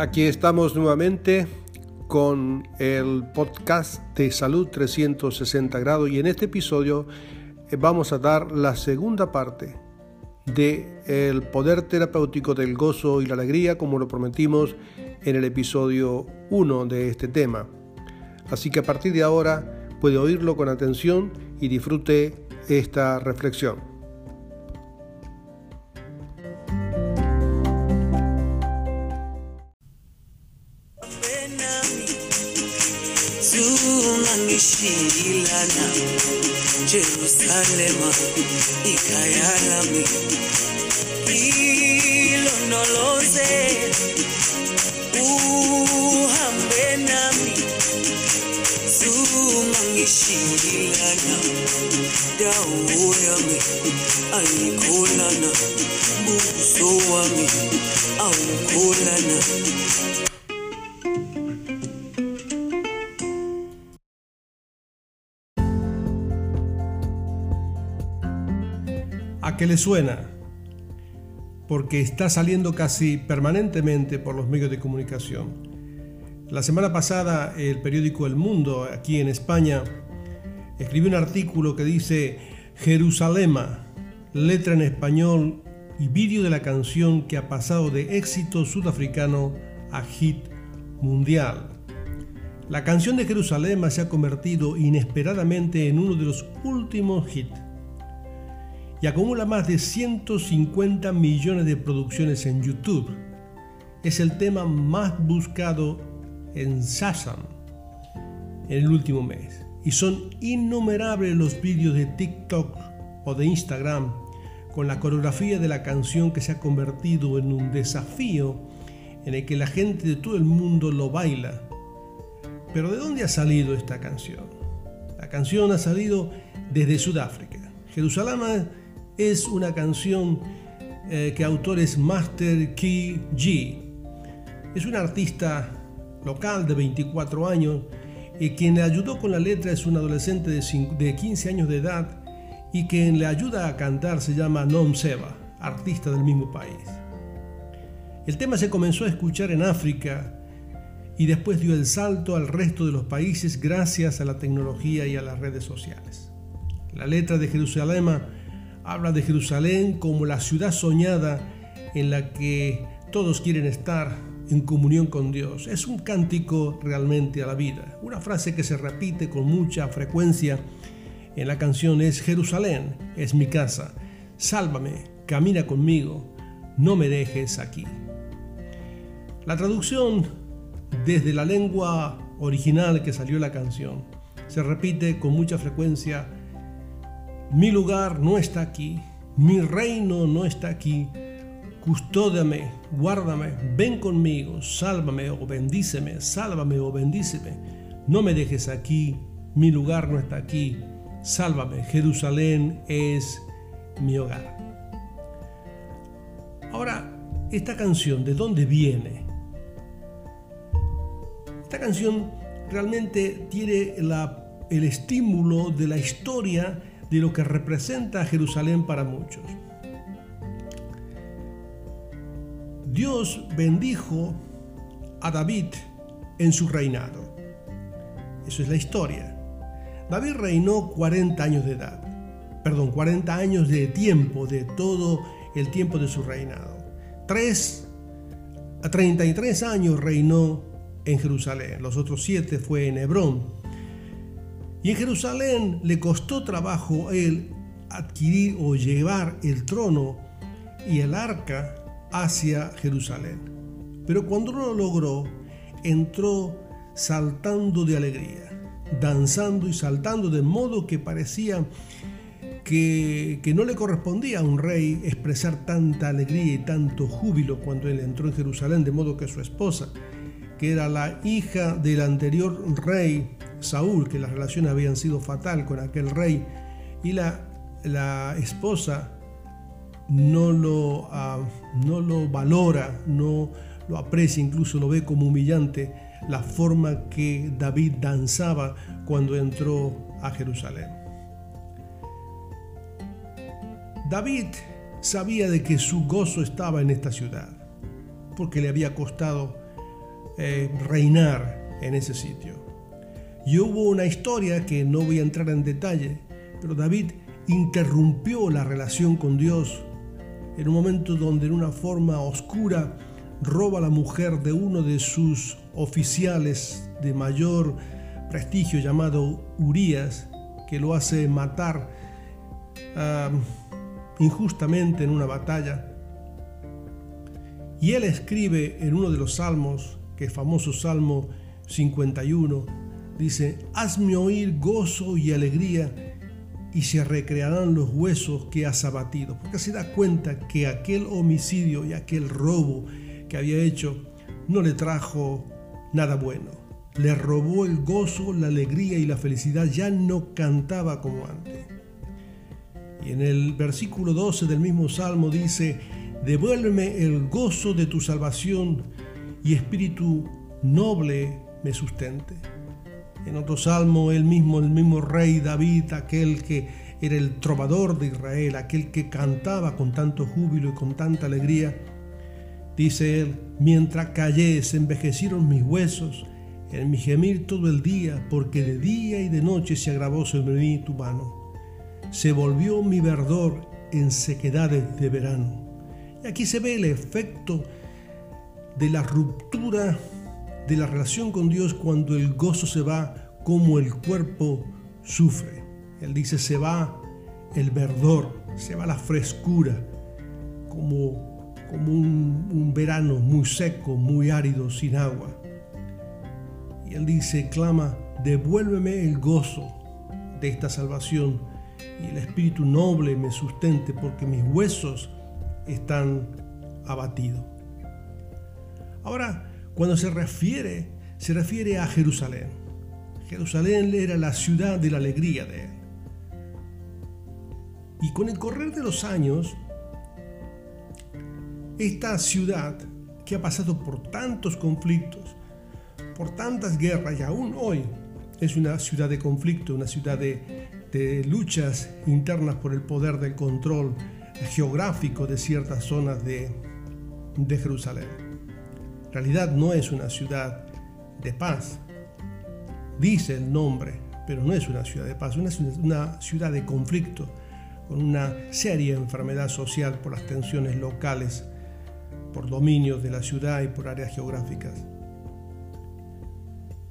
Aquí estamos nuevamente con el podcast de Salud 360 grados y en este episodio eh, vamos a dar la segunda parte de el poder terapéutico del gozo y la alegría como lo prometimos en el episodio 1 de este tema. Así que a partir de ahora puede oírlo con atención y disfrute esta reflexión. Suena? Porque está saliendo casi permanentemente por los medios de comunicación. La semana pasada el periódico El Mundo, aquí en España, escribió un artículo que dice Jerusalema, letra en español y vídeo de la canción que ha pasado de éxito sudafricano a hit mundial. La canción de Jerusalema se ha convertido inesperadamente en uno de los últimos hits y acumula más de 150 millones de producciones en YouTube. Es el tema más buscado en Shazam en el último mes. Y son innumerables los vídeos de TikTok o de Instagram con la coreografía de la canción que se ha convertido en un desafío en el que la gente de todo el mundo lo baila. Pero ¿de dónde ha salido esta canción? La canción ha salido desde Sudáfrica. Jerusalén es una canción eh, que autor es Master Key G. Es un artista local de 24 años y quien le ayudó con la letra es un adolescente de, de 15 años de edad y quien le ayuda a cantar se llama Nom Seba, artista del mismo país. El tema se comenzó a escuchar en África y después dio el salto al resto de los países gracias a la tecnología y a las redes sociales. La letra de Jerusalén habla de Jerusalén como la ciudad soñada en la que todos quieren estar en comunión con Dios. Es un cántico realmente a la vida. Una frase que se repite con mucha frecuencia en la canción es Jerusalén es mi casa. Sálvame, camina conmigo, no me dejes aquí. La traducción desde la lengua original que salió la canción se repite con mucha frecuencia mi lugar no está aquí, mi reino no está aquí. Custódame, guárdame, ven conmigo, sálvame o bendíceme, sálvame o bendíceme. No me dejes aquí, mi lugar no está aquí. Sálvame, Jerusalén es mi hogar. Ahora, esta canción, ¿de dónde viene? Esta canción realmente tiene el estímulo de la historia de lo que representa Jerusalén para muchos. Dios bendijo a David en su reinado. Eso es la historia. David reinó 40 años de edad. Perdón, 40 años de tiempo, de todo el tiempo de su reinado. 3 a 33 años reinó en Jerusalén. Los otros 7 fue en Hebrón. Y en Jerusalén le costó trabajo a él adquirir o llevar el trono y el arca hacia Jerusalén. Pero cuando lo logró, entró saltando de alegría, danzando y saltando de modo que parecía que, que, no le correspondía a un rey expresar tanta alegría y tanto júbilo cuando él entró en Jerusalén, de modo que su esposa, que era la hija del anterior rey Saúl, que las relaciones habían sido fatal con aquel rey, y la, la esposa no lo, uh, no lo valora, no lo aprecia, incluso lo ve como humillante la forma que David danzaba cuando entró a Jerusalén. David sabía de que su gozo estaba en esta ciudad, porque le había costado eh, reinar en ese sitio. Y hubo una historia que no voy a entrar en detalle, pero David interrumpió la relación con Dios en un momento donde en una forma oscura roba a la mujer de uno de sus oficiales de mayor prestigio llamado Urias, que lo hace matar injustamente en una batalla. Y él escribe en uno de los salmos, que famoso Salmo 51, dice, hazme oír gozo y alegría y se recrearán los huesos que has abatido, porque se da cuenta que aquel homicidio y aquel robo que había hecho no le trajo nada bueno. Le robó el gozo, la alegría y la felicidad, ya no cantaba como antes. Y en el versículo 12 del mismo salmo dice, devuélveme el gozo de tu salvación y espíritu noble me sustente. En otro salmo, el mismo, el mismo rey David, aquel que era el trovador de Israel, aquel que cantaba con tanto júbilo y con tanta alegría, dice él, mientras callé se envejecieron mis huesos, en mi gemir todo el día, porque de día y de noche se agravó sobre mí tu mano. Se volvió mi verdor en sequedades de verano. Y aquí se ve el efecto de la ruptura de la relación con Dios cuando el gozo se va, como el cuerpo sufre. Él dice, se va el verdor, se va la frescura, como, como un, un verano muy seco, muy árido, sin agua. Y él dice, clama, devuélveme el gozo de esta salvación y el espíritu noble me sustente porque mis huesos están abatidos. Ahora, cuando se refiere, se refiere a Jerusalén. Jerusalén era la ciudad de la alegría de él. Y con el correr de los años, esta ciudad que ha pasado por tantos conflictos, por tantas guerras y aún hoy es una ciudad de conflicto, una ciudad de, luchas internas por el poder del control geográfico de ciertas zonas de Jerusalén. Realidad no es una ciudad de paz. Dice el nombre, pero no es una ciudad de paz, es una ciudad de conflicto, con una seria enfermedad social por las tensiones locales, por dominios de la ciudad y por áreas geográficas.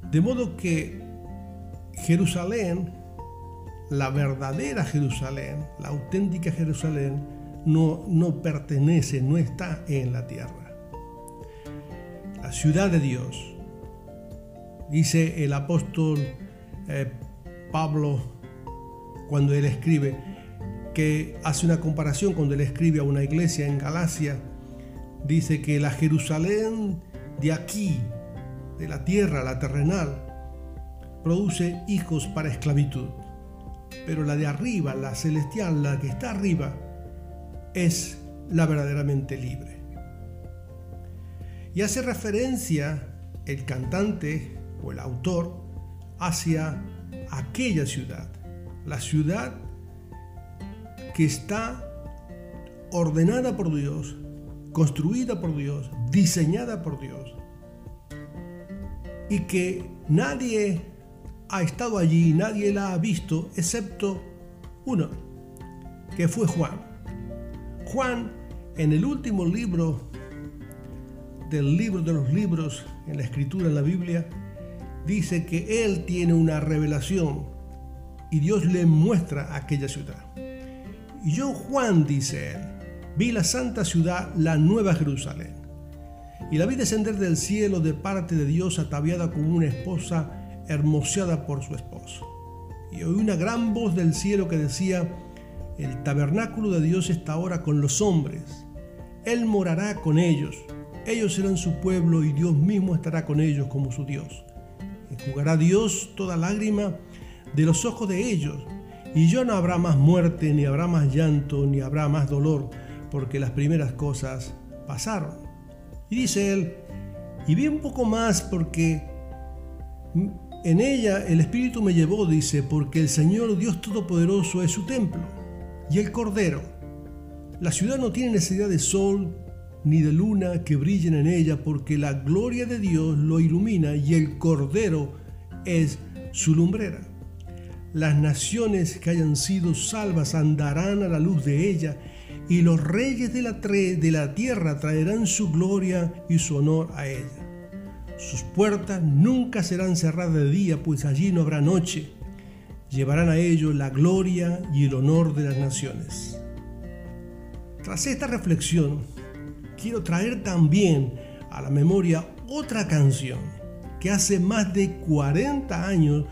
De modo que Jerusalén, la verdadera Jerusalén, la auténtica Jerusalén, no pertenece, no está en la tierra ciudad de Dios. Dice el apóstol eh, Pablo cuando él escribe, que hace una comparación cuando él escribe a una iglesia en Galacia, dice que la Jerusalén de aquí, de la tierra, la terrenal, produce hijos para esclavitud, pero la de arriba, la celestial, la que está arriba, es la verdaderamente libre. Y hace referencia el cantante o el autor hacia aquella ciudad, la ciudad que está ordenada por Dios, construida por Dios, diseñada por Dios, y que nadie ha estado allí, nadie la ha visto, excepto uno, que fue Juan. Juan, en el último libro del libro de los libros en la escritura, en la Biblia, dice que él tiene una revelación y Dios le muestra aquella ciudad. Y yo, Juan, dice él, vi la santa ciudad, la nueva Jerusalén, y la vi descender del cielo de parte de Dios ataviada como una esposa hermoseada por su esposo. Y oí una gran voz del cielo que decía, El tabernáculo de Dios está ahora con los hombres. Él morará con ellos. Ellos serán su pueblo y Dios mismo estará con ellos como su Dios. Enjugará Dios toda lágrima de los ojos de ellos. Y ya no habrá más muerte, ni habrá más llanto, ni habrá más dolor, porque las primeras cosas pasaron. Y dice él, y vi un poco más porque en ella el Espíritu me llevó, dice, porque el Señor Dios Todopoderoso es su templo y el Cordero. La ciudad no tiene necesidad de sol ni de luna que brillen en ella, porque la gloria de Dios lo ilumina y el Cordero es su lumbrera. Las naciones que hayan sido salvas andarán a la luz de ella, y los reyes de la, de la tierra traerán su gloria y su honor a ella. Sus puertas nunca serán cerradas de día, pues allí no habrá noche. Llevarán a ellos la gloria y el honor de las naciones. Tras esta reflexión, quiero traer también a la memoria otra canción que hace más de 40 años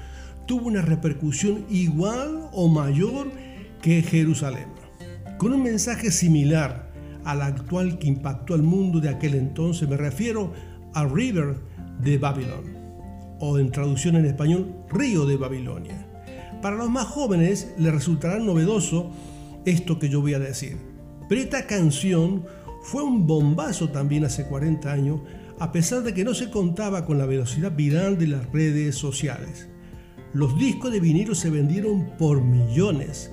tuvo una repercusión igual o mayor que Jerusalén, con un mensaje similar al actual que impactó al mundo de aquel entonces. Me refiero a River de Babylon, o en traducción en español, Río de Babilonia. Para los más jóvenes les resultará novedoso esto que yo voy a decir, pero esta canción fue un bombazo también hace 40 años, a pesar de que no se contaba con la velocidad viral de las redes sociales. Los discos de vinilo se vendieron por millones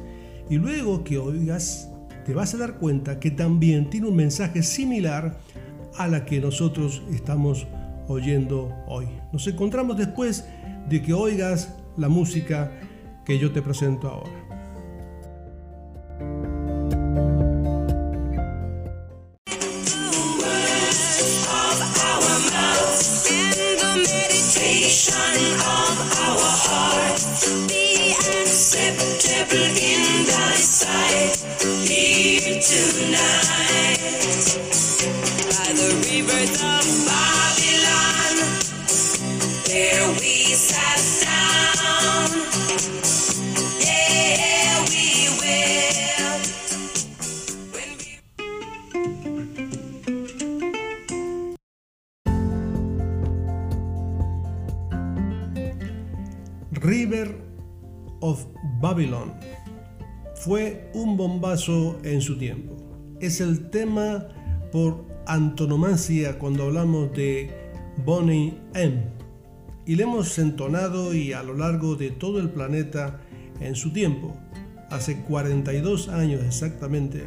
y luego que oigas te vas a dar cuenta que también tiene un mensaje similar a la que nosotros estamos oyendo hoy. Nos encontramos después de que oigas la música que yo te presento ahora. River en su tiempo. Es el tema por antonomasia cuando hablamos de Bonnie M. Y le hemos entonado y a lo largo de todo el planeta en su tiempo. Hace 42 años exactamente,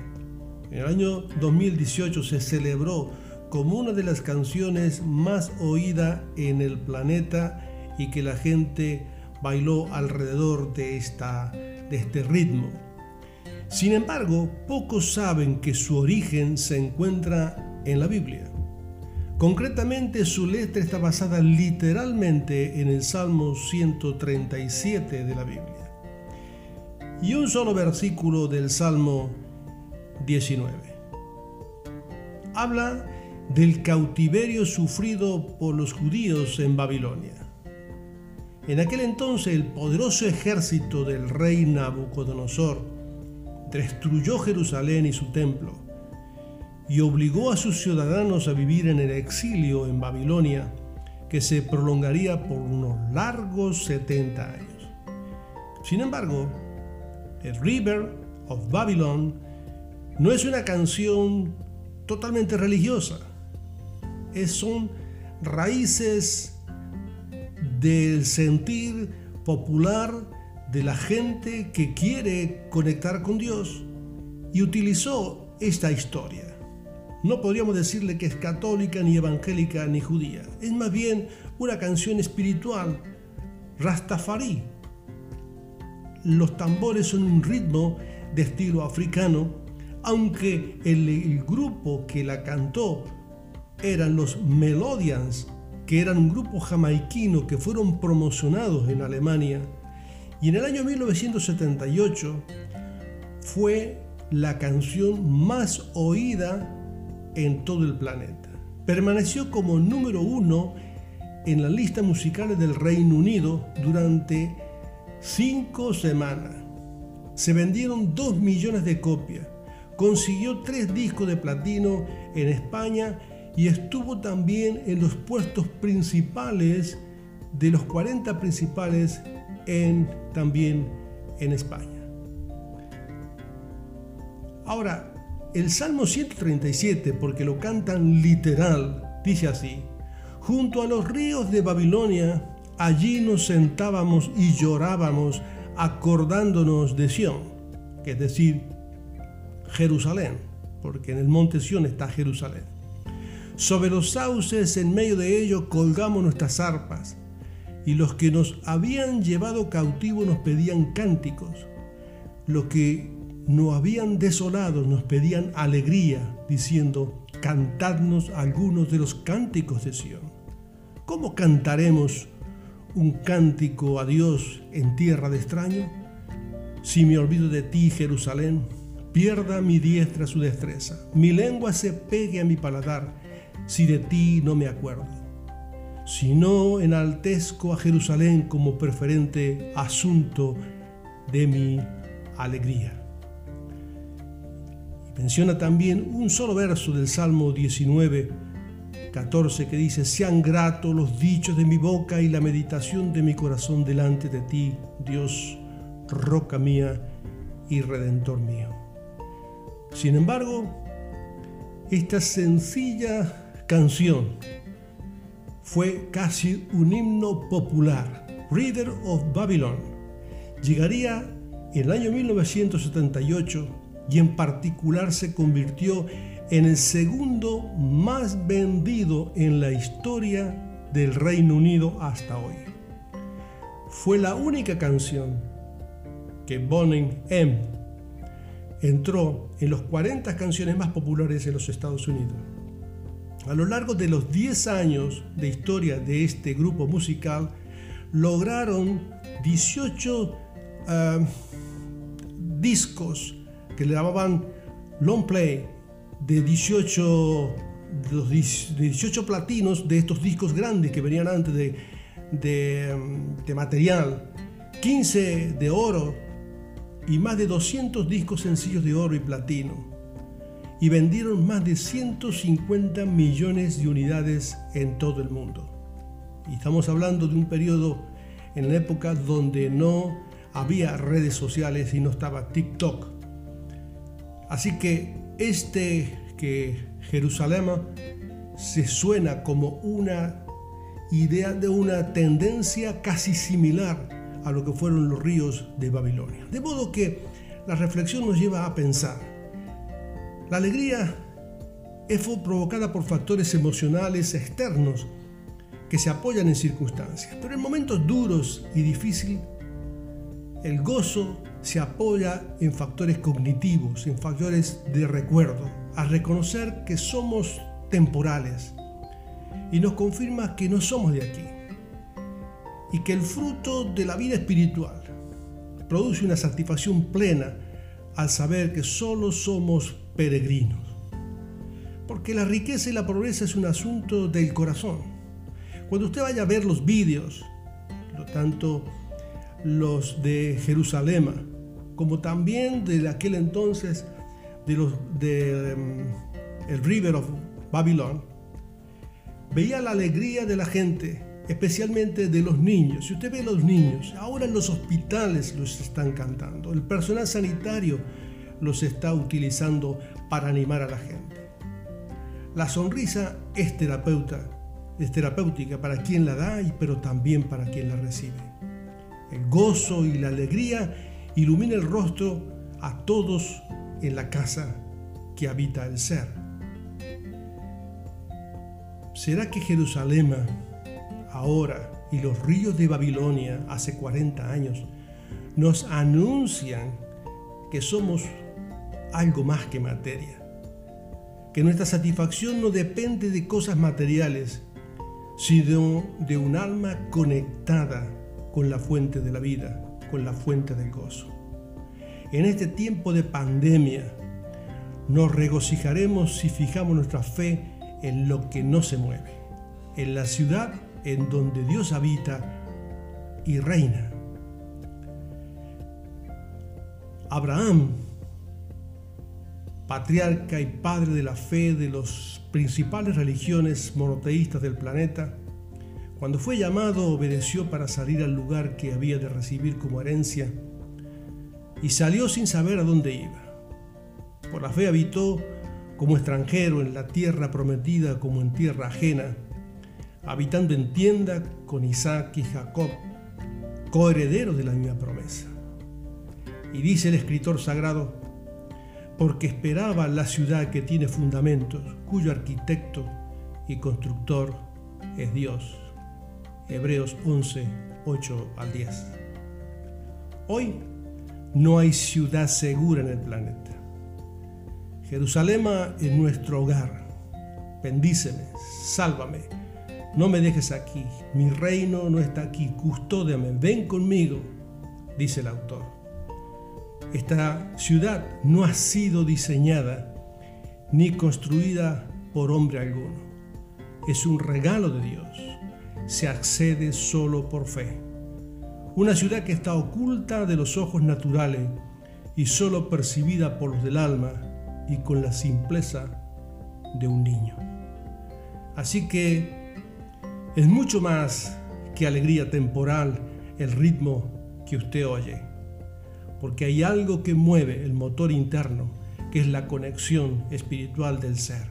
en el año 2018 se celebró como una de las canciones más oídas en el planeta y que la gente bailó alrededor de, esta, de este ritmo. Sin embargo, pocos saben que su origen se encuentra en la Biblia. Concretamente, su letra está basada literalmente en el Salmo 137 de la Biblia. Y un solo versículo del Salmo 19. Habla del cautiverio sufrido por los judíos en Babilonia. En aquel entonces el poderoso ejército del rey Nabucodonosor destruyó Jerusalén y su templo y obligó a sus ciudadanos a vivir en el exilio en Babilonia, que se prolongaría por unos largos 70 años. Sin embargo, el River of Babylon no es una canción totalmente religiosa, es, son raíces del sentir popular de la gente que quiere conectar con Dios y utilizó esta historia. No podríamos decirle que es católica, ni evangélica, ni judía. Es más bien una canción espiritual, Rastafari. Los tambores son un ritmo de estilo africano, aunque el, grupo que la cantó eran los Melodians, que eran un grupo jamaiquino que fueron promocionados en Alemania y en el año 1978 fue la canción más oída en todo el planeta. Permaneció como número uno en la lista musicales del Reino Unido durante cinco semanas. Se vendieron 2 millones de copias. Consiguió tres discos de platino en España y estuvo también en los puestos principales de los 40 principales también en España. Ahora, el Salmo 137, porque lo cantan literal, dice así, junto a los ríos de Babilonia, allí nos sentábamos y llorábamos acordándonos de Sión, que es decir, Jerusalén, porque en el monte Sión está Jerusalén. Sobre los sauces en medio de ellos colgamos nuestras arpas, y los que nos habían llevado cautivo nos pedían cánticos. Los que nos habían desolado nos pedían alegría, diciendo, cantadnos algunos de los cánticos de Sión. ¿Cómo cantaremos un cántico a Dios en tierra de extraño? Si me olvido de ti, Jerusalén, pierda mi diestra su destreza, mi lengua se pegue a mi paladar, si de ti no me acuerdo. Si no enaltezco a Jerusalén como preferente asunto de mi alegría. Menciona también un solo verso del Salmo 19, 14 que dice, sean gratos los dichos de mi boca y la meditación de mi corazón delante de ti, Dios, roca mía y redentor mío. Sin embargo, esta sencilla canción fue casi un himno popular. Reader of Babylon llegaría en el año 1978 y en particular se convirtió en el segundo más vendido en la historia del Reino Unido hasta hoy. Fue la única canción que Bonnie M entró en los 40 canciones más populares en los Estados Unidos. A lo largo de los 10 años de historia de este grupo musical, lograron 18 ah, discos que le llamaban long play de 18, de 18 platinos de estos discos grandes que venían antes de, de, material, 15 de oro y más de 200 discos sencillos de oro y platino. Y vendieron más de 150 millones de unidades en todo el mundo. Y estamos hablando de un periodo en la época donde no había redes sociales y no estaba TikTok Así que este que Jerusalén se suena como una idea de una tendencia casi similar a lo que fueron los ríos de Babilonia. De modo que la reflexión nos lleva a pensar. La alegría es provocada por factores emocionales externos que se apoyan en circunstancias, pero en momentos duros y difíciles, el gozo se apoya en factores cognitivos, en factores de recuerdo, a reconocer que somos temporales y nos confirma que no somos de aquí y que el fruto de la vida espiritual produce una satisfacción plena al saber que solo somos peregrinos. Porque la riqueza y la pobreza es un asunto del corazón. Cuando usted vaya a ver los vídeos, tanto los de Jerusalén, como también de aquel entonces de los de em, el River of Babylon, veía la alegría de la gente, especialmente de los niños. Si usted ve a los niños, ahora en los hospitales los están cantando, el personal sanitario los está utilizando para animar a la gente. La sonrisa es es terapéutica para quien la da, pero también para quien la recibe. El gozo y la alegría ilumina el rostro a todos en la casa que habita el ser. ¿Será que Jerusalén ahora y los ríos de Babilonia hace 40 años nos anuncian que somos algo más que materia? Que nuestra satisfacción no depende de cosas materiales, sino de un alma conectada con la fuente de la vida con la fuente del gozo. En este tiempo de pandemia, nos regocijaremos si fijamos nuestra fe en lo que no se mueve, en la ciudad en donde Dios habita y reina. Abraham, patriarca y padre de la fe de las principales religiones monoteístas del planeta, cuando fue llamado obedeció para salir al lugar que había de recibir como herencia y salió sin saber a dónde iba. Por la fe habitó como extranjero en la tierra prometida como en tierra ajena, habitando en tienda con Isaac y Jacob, coherederos de la misma promesa. Y dice el escritor sagrado, porque esperaba la ciudad que tiene fundamentos, cuyo arquitecto y constructor es Dios. Hebreos 11, 8 al 10. Hoy no hay ciudad segura en el planeta. Jerusalén es nuestro hogar. Bendíceme, sálvame. No me dejes aquí. Mi reino no está aquí. Custódiame. Ven conmigo, dice el autor. Esta ciudad no ha sido diseñada ni construida por hombre alguno. Es un regalo de Dios. Se accede solo por fe. Una ciudad que está oculta de los ojos naturales y solo percibida por los del alma y con la simpleza de un niño. Así que es mucho más que alegría temporal el ritmo que usted oye, porque hay algo que mueve el motor interno, que es la conexión espiritual del ser.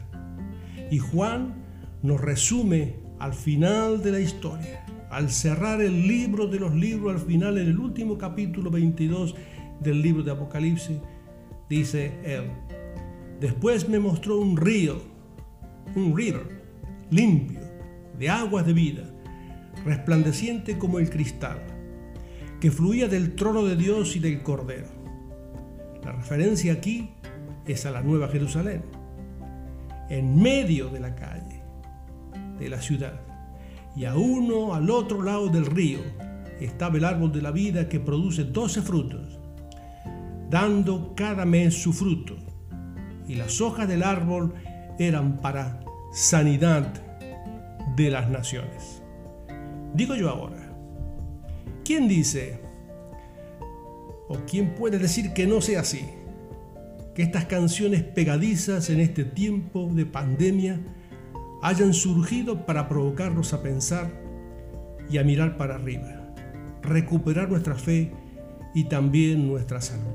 Y Juan nos resume al final de la historia, al cerrar el libro de los libros, al final en el último capítulo 22 del libro de Apocalipsis, dice él, Después me mostró un río, un river, limpio, de aguas de vida, resplandeciente como el cristal, que fluía del trono de Dios y del Cordero. La referencia aquí es a la Nueva Jerusalén, en medio de la calle, de la ciudad, y a uno al otro lado del río estaba el árbol de la vida que produce doce frutos, dando cada mes su fruto y las hojas del árbol eran para sanidad de las naciones. Digo yo ahora, ¿quién dice o quién puede decir que no sea así? Que estas canciones pegadizas en este tiempo de pandemia hayan surgido para provocarnos a pensar y a mirar para arriba, recuperar nuestra fe y también nuestra salud.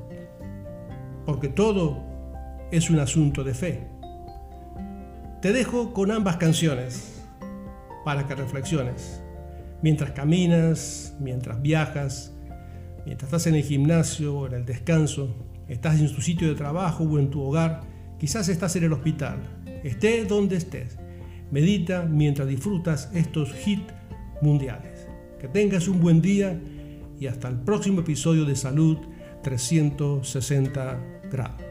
Porque todo es un asunto de fe. Te dejo con ambas canciones para que reflexiones. Mientras caminas, mientras viajas, mientras estás en el gimnasio o en el descanso, estás en tu sitio de trabajo o en tu hogar, quizás estás en el hospital, esté donde estés. Medita mientras disfrutas estos hits mundiales. Que tengas un buen día y hasta el próximo episodio de Salud 360 grados.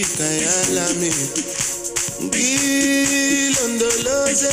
Ikayalami ngilondoloze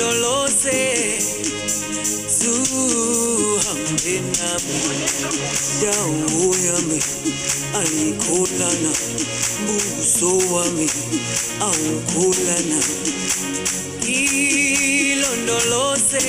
no lo sé. Zuhambe nami dawo yami ayikholana buso wami awukholana ilondoloze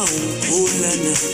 on, oh la la.